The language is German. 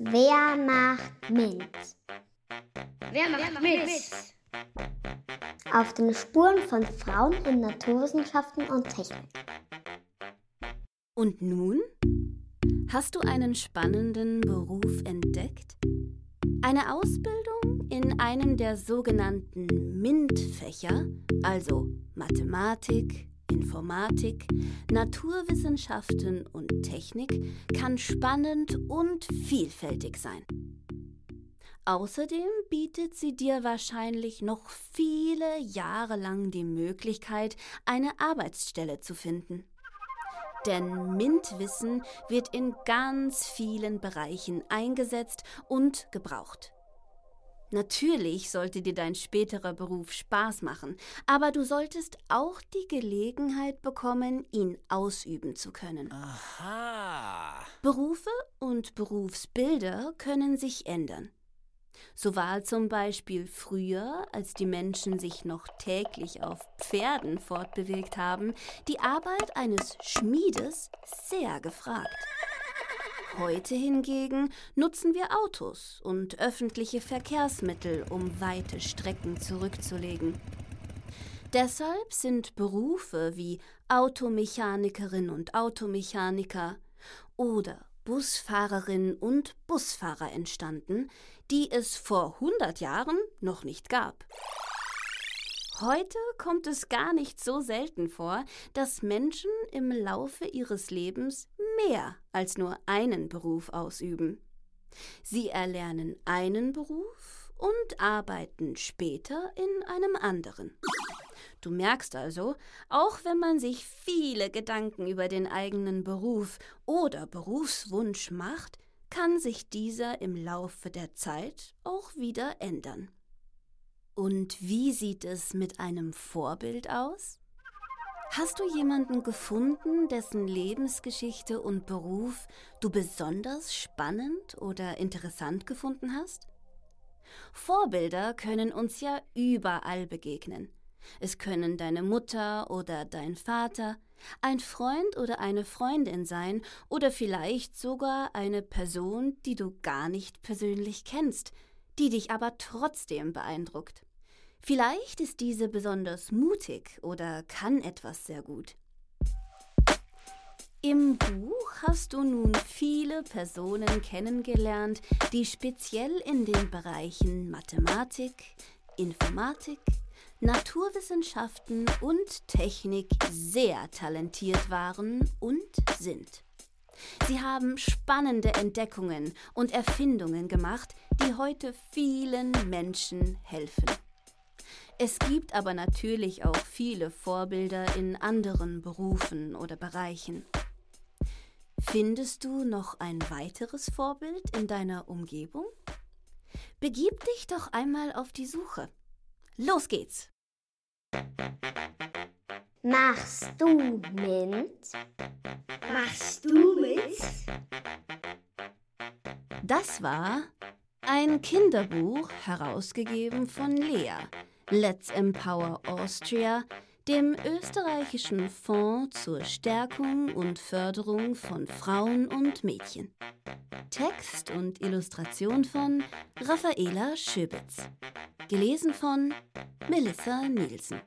Wer macht mit? Wer macht mit? Auf den Spuren von Frauen in Naturwissenschaften und Technik. Und nun? Hast du einen spannenden Beruf entdeckt? Eine Ausbildung in einem der sogenannten MINT-Fächer, also Mathematik, Informatik, Naturwissenschaften und Technik, kann spannend und vielfältig sein. Außerdem bietet sie dir wahrscheinlich noch viele Jahre lang die Möglichkeit, eine Arbeitsstelle zu finden. Denn MINT-Wissen wird in ganz vielen Bereichen eingesetzt und gebraucht. Natürlich sollte dir dein späterer Beruf Spaß machen, aber du solltest auch die Gelegenheit bekommen, ihn ausüben zu können. Aha. Berufe und Berufsbilder können sich ändern. So war zum Beispiel früher, als die Menschen sich noch täglich auf Pferden fortbewegt haben, die Arbeit eines Schmiedes sehr gefragt. Heute hingegen nutzen wir Autos und öffentliche Verkehrsmittel, um weite Strecken zurückzulegen. Deshalb sind Berufe wie Automechanikerin und Automechaniker oder Busfahrerin und Busfahrer entstanden, die es vor 100 Jahren noch nicht gab. Heute kommt es gar nicht so selten vor, dass Menschen im Laufe ihres Lebens mehr als nur einen Beruf ausüben. Sie erlernen einen Beruf und arbeiten später in einem anderen. Du merkst also, auch wenn man sich viele Gedanken über den eigenen Beruf oder Berufswunsch macht, kann sich dieser im Laufe der Zeit auch wieder ändern. Und wie sieht es mit einem Vorbild aus? Hast du jemanden gefunden, dessen Lebensgeschichte und Beruf du besonders spannend oder interessant gefunden hast? Vorbilder können uns ja überall begegnen. Es können deine Mutter oder dein Vater, ein Freund oder eine Freundin sein oder vielleicht sogar eine Person, die du gar nicht persönlich kennst, die dich aber trotzdem beeindruckt. Vielleicht ist diese besonders mutig oder kann etwas sehr gut. Im Buch hast du nun viele Personen kennengelernt, die speziell in den Bereichen Mathematik, Informatik, Naturwissenschaften und Technik sehr talentiert waren und sind. Sie haben spannende Entdeckungen und Erfindungen gemacht, die heute vielen Menschen helfen. Es gibt aber natürlich auch viele Vorbilder in anderen Berufen oder Bereichen. Findest du noch ein weiteres Vorbild in deiner Umgebung? Begib dich doch einmal auf die Suche. Los geht's! Machst du mit? Machst du mit? Das war ein Kinderbuch herausgegeben von Lea Let's Empower Austria, dem österreichischen Fonds zur Stärkung und Förderung von Frauen und Mädchen. Text und Illustration von Raffaela Schöbitz. Gelesen von Melissa Nielsen.